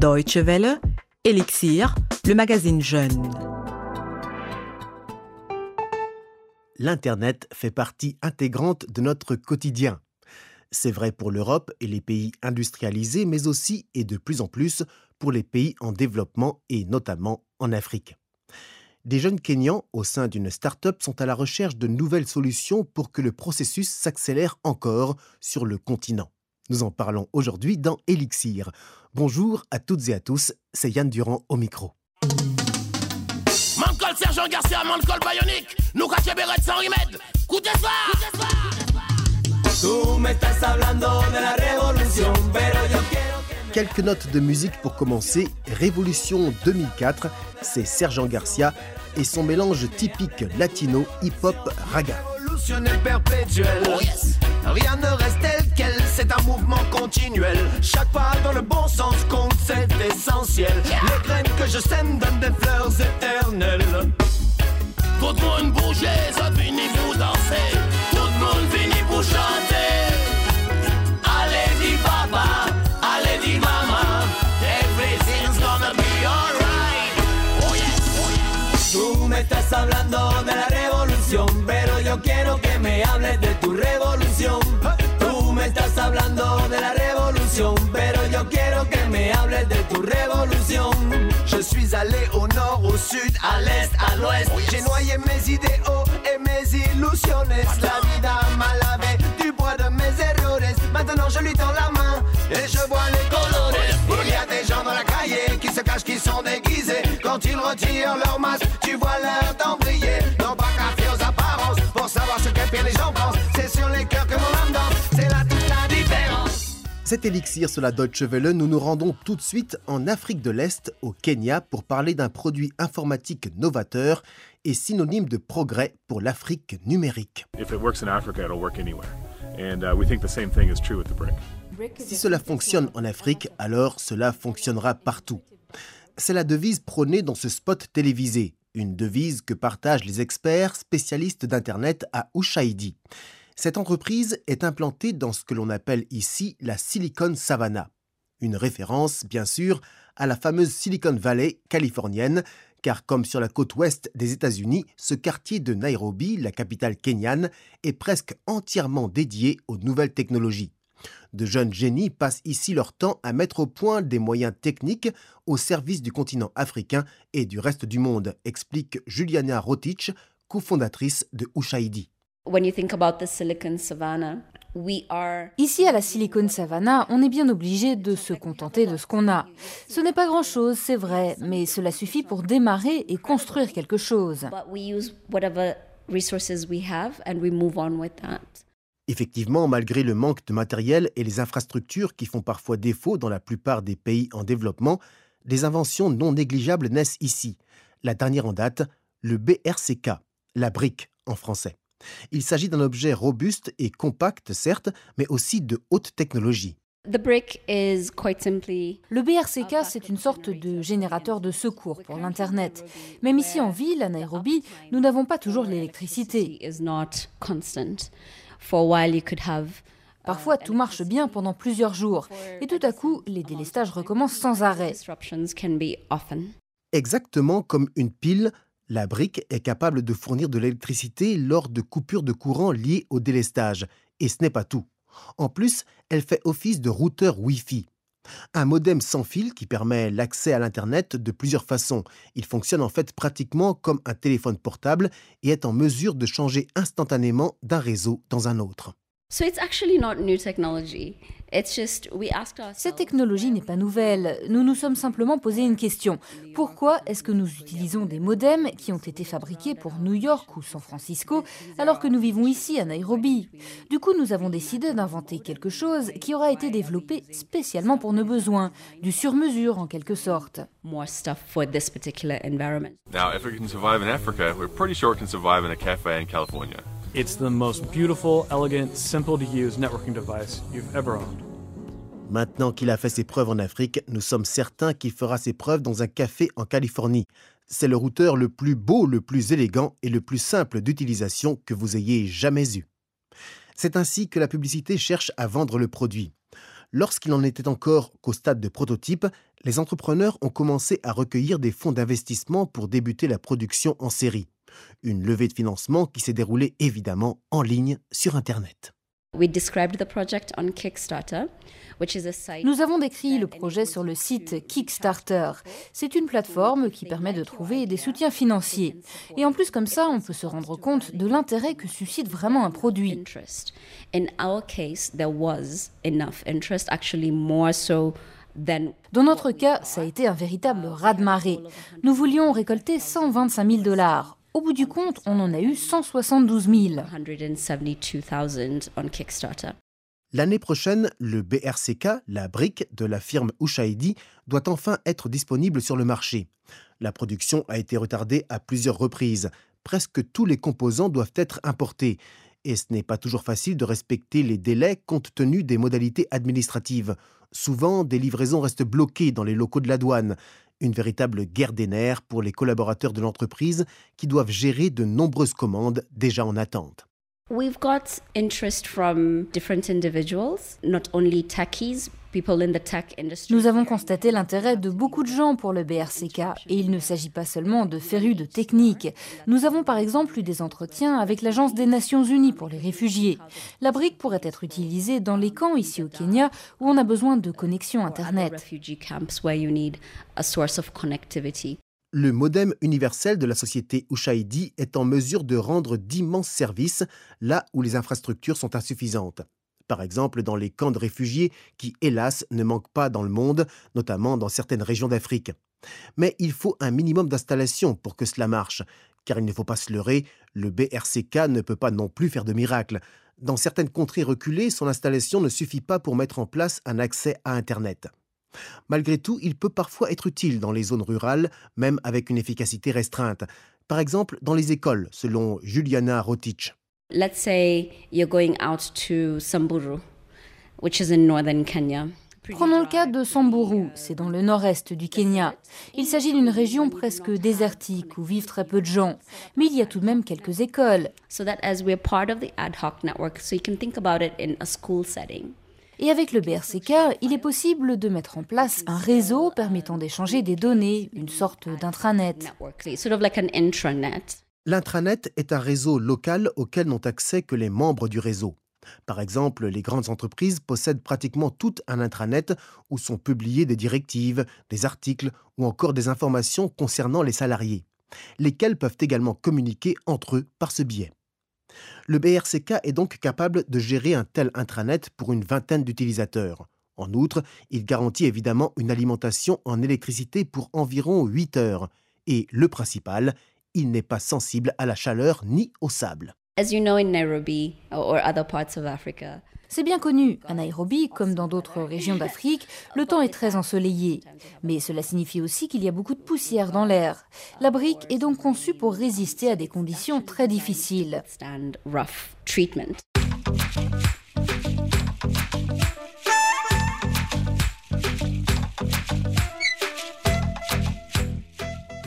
Deutsche Welle, Elixir, le magazine Jeune. L'Internet fait partie intégrante de notre quotidien. C'est vrai pour l'Europe et les pays industrialisés, mais aussi et de plus en plus pour les pays en développement et notamment en Afrique. Des jeunes Kenyans au sein d'une start-up sont à la recherche de nouvelles solutions pour que le processus s'accélère encore sur le continent. Nous en parlons aujourd'hui dans Elixir. Bonjour à toutes et à tous, c'est Yann Durand au micro. Sergent Garcia, Bionic, nous sans remède. Coup de Quelques notes de musique pour commencer. Révolution 2004, c'est Sergent Garcia et son mélange typique latino hip-hop raga. Oh Rien ne quel, c'est un mouvement continuel. Chaque pas dans le bon sens compte, c'est essentiel. Les graines que je sème donnent des fleurs éternelles. Tout le monde bouge, ça finit pour danser. Tout le monde Allé au nord, au sud, à l'est, à l'ouest. J'ai noyé mes idéaux et mes illusions. La vida m'a lavé du bois de mes errores. Maintenant je lui tends la main et je vois les colores. Il y a des gens dans la cahier qui se cachent, qui sont déguisés. Quand ils retirent leur masque, tu vois leur temps Cet élixir sur la Deutsche Welle, nous nous rendons tout de suite en Afrique de l'Est, au Kenya, pour parler d'un produit informatique novateur et synonyme de progrès pour l'Afrique numérique. Si cela fonctionne en Afrique, alors cela fonctionnera partout. C'est la devise prônée dans ce spot télévisé, une devise que partagent les experts spécialistes d'Internet à Ushaidi. Cette entreprise est implantée dans ce que l'on appelle ici la Silicon Savannah. Une référence, bien sûr, à la fameuse Silicon Valley californienne, car comme sur la côte ouest des États-Unis, ce quartier de Nairobi, la capitale kenyane, est presque entièrement dédié aux nouvelles technologies. De jeunes génies passent ici leur temps à mettre au point des moyens techniques au service du continent africain et du reste du monde, explique Juliana Rotich, cofondatrice de Ushaidi. Ici, à la Silicon Savannah, on est bien obligé de se contenter de ce qu'on a. Ce n'est pas grand-chose, c'est vrai, mais cela suffit pour démarrer et construire quelque chose. Effectivement, malgré le manque de matériel et les infrastructures qui font parfois défaut dans la plupart des pays en développement, des inventions non négligeables naissent ici. La dernière en date, le BRCK, la brique en français. Il s'agit d'un objet robuste et compact, certes, mais aussi de haute technologie. Le BRCK, c'est une sorte de générateur de secours pour l'Internet. Même ici en ville, à Nairobi, nous n'avons pas toujours l'électricité. Parfois, tout marche bien pendant plusieurs jours, et tout à coup, les délestages recommencent sans arrêt. Exactement comme une pile, la brique est capable de fournir de l'électricité lors de coupures de courant liées au délestage. Et ce n'est pas tout. En plus, elle fait office de routeur Wi-Fi. Un modem sans fil qui permet l'accès à l'Internet de plusieurs façons. Il fonctionne en fait pratiquement comme un téléphone portable et est en mesure de changer instantanément d'un réseau dans un autre. Cette technologie n'est pas nouvelle. Nous nous sommes simplement posé une question. Pourquoi est-ce que nous utilisons des modems qui ont été fabriqués pour New York ou San Francisco alors que nous vivons ici à Nairobi? Du coup, nous avons décidé d'inventer quelque chose qui aura été développé spécialement pour nos besoins, du sur-mesure en quelque sorte. Now, if we can survive in Africa, we're pretty sure we can survive in a cafe in California. It's the most beautiful, elegant, simple to use networking device you've ever owned. Maintenant qu'il a fait ses preuves en Afrique, nous sommes certains qu'il fera ses preuves dans un café en Californie. C'est le routeur le plus beau, le plus élégant et le plus simple d'utilisation que vous ayez jamais eu. C'est ainsi que la publicité cherche à vendre le produit. Lorsqu'il en était encore qu'au stade de prototype, les entrepreneurs ont commencé à recueillir des fonds d'investissement pour débuter la production en série. Une levée de financement qui s'est déroulée évidemment en ligne sur Internet. Nous avons décrit le projet sur le site Kickstarter. C'est une plateforme qui permet de trouver des soutiens financiers. Et en plus, comme ça, on peut se rendre compte de l'intérêt que suscite vraiment un produit. Dans notre cas, ça a été un véritable raz-de-marée. Nous voulions récolter 125 000 dollars. Au bout du compte, on en a eu 172 000. L'année prochaine, le BRCK, la brique de la firme Ushaidi, doit enfin être disponible sur le marché. La production a été retardée à plusieurs reprises. Presque tous les composants doivent être importés. Et ce n'est pas toujours facile de respecter les délais compte tenu des modalités administratives. Souvent, des livraisons restent bloquées dans les locaux de la douane. Une véritable guerre des nerfs pour les collaborateurs de l'entreprise qui doivent gérer de nombreuses commandes déjà en attente. We've got interest from different individuals, not only techies, people in the tech industry. Nous avons constaté l'intérêt de beaucoup de gens pour le BRCK et il ne s'agit pas seulement de férus de technique. Nous avons par exemple eu des entretiens avec l'Agence des Nations Unies pour les réfugiés. La brique pourrait être utilisée dans les camps ici au Kenya où on a besoin de connexion Internet le modem universel de la société Ushaidi est en mesure de rendre d'immenses services là où les infrastructures sont insuffisantes. Par exemple, dans les camps de réfugiés qui, hélas, ne manquent pas dans le monde, notamment dans certaines régions d'Afrique. Mais il faut un minimum d'installation pour que cela marche, car il ne faut pas se leurrer, le BRCK ne peut pas non plus faire de miracles. Dans certaines contrées reculées, son installation ne suffit pas pour mettre en place un accès à Internet. Malgré tout, il peut parfois être utile dans les zones rurales, même avec une efficacité restreinte. Par exemple, dans les écoles, selon Juliana Rotich. Let's say you're going out to Samburu, which is in northern Kenya. Prenons le cas de Samburu, c'est dans le nord-est du Kenya. Il s'agit d'une région presque désertique où vivent très peu de gens, mais il y a tout de même quelques écoles. So that as we're part of the ad hoc network, so you can think about it in a school setting. Et avec le BRCK, il est possible de mettre en place un réseau permettant d'échanger des données, une sorte d'intranet. L'intranet est un réseau local auquel n'ont accès que les membres du réseau. Par exemple, les grandes entreprises possèdent pratiquement tout un intranet où sont publiées des directives, des articles ou encore des informations concernant les salariés, lesquels peuvent également communiquer entre eux par ce biais. Le BRCK est donc capable de gérer un tel intranet pour une vingtaine d'utilisateurs. En outre, il garantit évidemment une alimentation en électricité pour environ 8 heures. Et le principal, il n'est pas sensible à la chaleur ni au sable. As you know in Nairobi or other parts of Africa, c'est bien connu, à Nairobi, comme dans d'autres régions d'Afrique, le temps est très ensoleillé. Mais cela signifie aussi qu'il y a beaucoup de poussière dans l'air. La brique est donc conçue pour résister à des conditions très difficiles.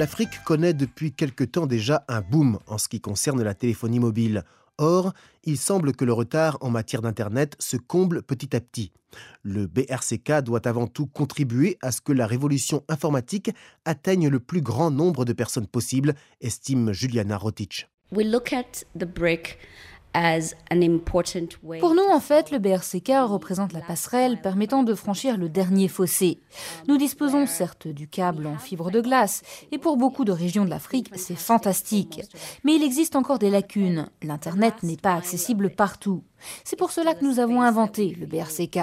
L'Afrique connaît depuis quelque temps déjà un boom en ce qui concerne la téléphonie mobile. Or, il semble que le retard en matière d'Internet se comble petit à petit. Le BRCK doit avant tout contribuer à ce que la révolution informatique atteigne le plus grand nombre de personnes possible, estime Juliana brick pour nous, en fait, le BRCK représente la passerelle permettant de franchir le dernier fossé. Nous disposons certes du câble en fibre de glace, et pour beaucoup de régions de l'Afrique, c'est fantastique. Mais il existe encore des lacunes. L'Internet n'est pas accessible partout. C'est pour cela que nous avons inventé le BRCK.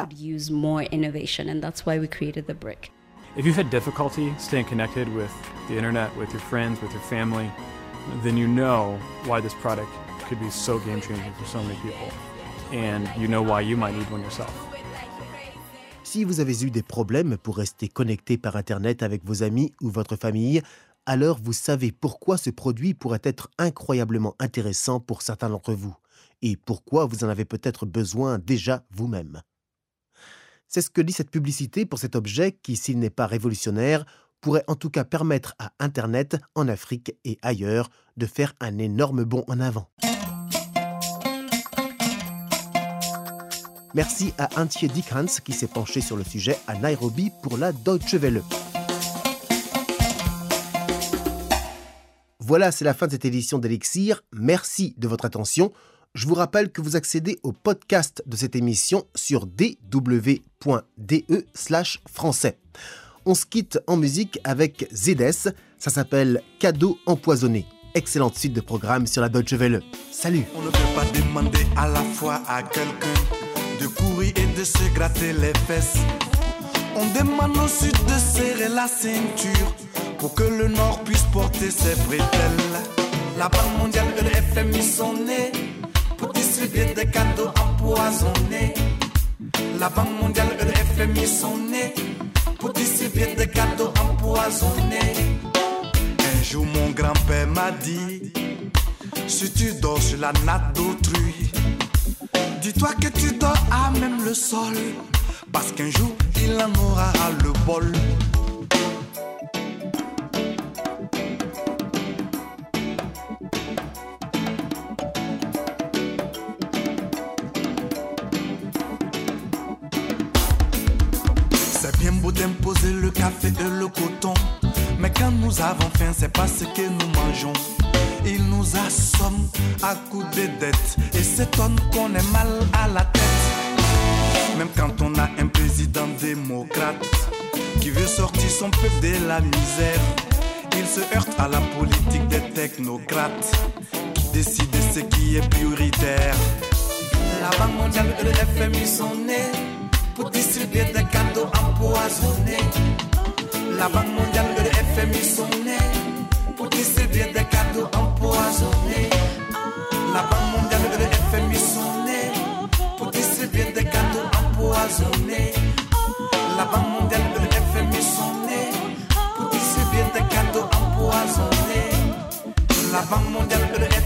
If you've had difficulty staying connected with the internet, with your friends, with your family, then you know why this product could be so game changing for so many people. And you know why you might need one yourself. Si vous avez eu des problèmes pour rester connecté par Internet avec vos amis ou votre famille, alors vous savez pourquoi ce produit pourrait être incroyablement intéressant pour certains d'entre vous et pourquoi vous en avez peut-être besoin déjà vous-même. C'est ce que dit cette publicité pour cet objet qui, s'il n'est pas révolutionnaire, pourrait en tout cas permettre à Internet en Afrique et ailleurs de faire un énorme bond en avant. Merci à Antje Dickhans qui s'est penché sur le sujet à Nairobi pour la Deutsche Welle. Voilà, c'est la fin de cette édition d'Elixir. Merci de votre attention. Je vous rappelle que vous accédez au podcast de cette émission sur dw.de français. On se quitte en musique avec ZS, ça s'appelle Cadeau empoisonné. Excellente suite de programmes sur la Deutsche Welle. Salut On ne peut pas demander à la fois à de courir et de se gratter les fesses. On demande au sud de serrer la ceinture pour que le nord puisse porter ses bretelles. La Banque mondiale et le FMI sont nés pour distribuer des cadeaux empoisonnés. La Banque mondiale et le FMI sont nés pour distribuer des cadeaux empoisonnés. Un jour, mon grand-père m'a dit Si tu dors sur la natte d'autrui, dis-toi que tu dors à même le sol. Parce qu'un jour, il en aura le bol. C'est bien beau d'imposer le café et le coton. Mais quand nous avons faim, c'est pas ce que nous mangeons. Il nous assomme à coups de dettes et s'étonne qu'on ait mal à la tête. Même quand on a un président démocrate qui veut sortir son peuple de la misère, il se heurte à la politique des technocrates qui décident de ce qui est prioritaire. La Banque mondiale et le FMI sont nés pour distribuer des cadeaux empoisonnés. La Banque Vamos a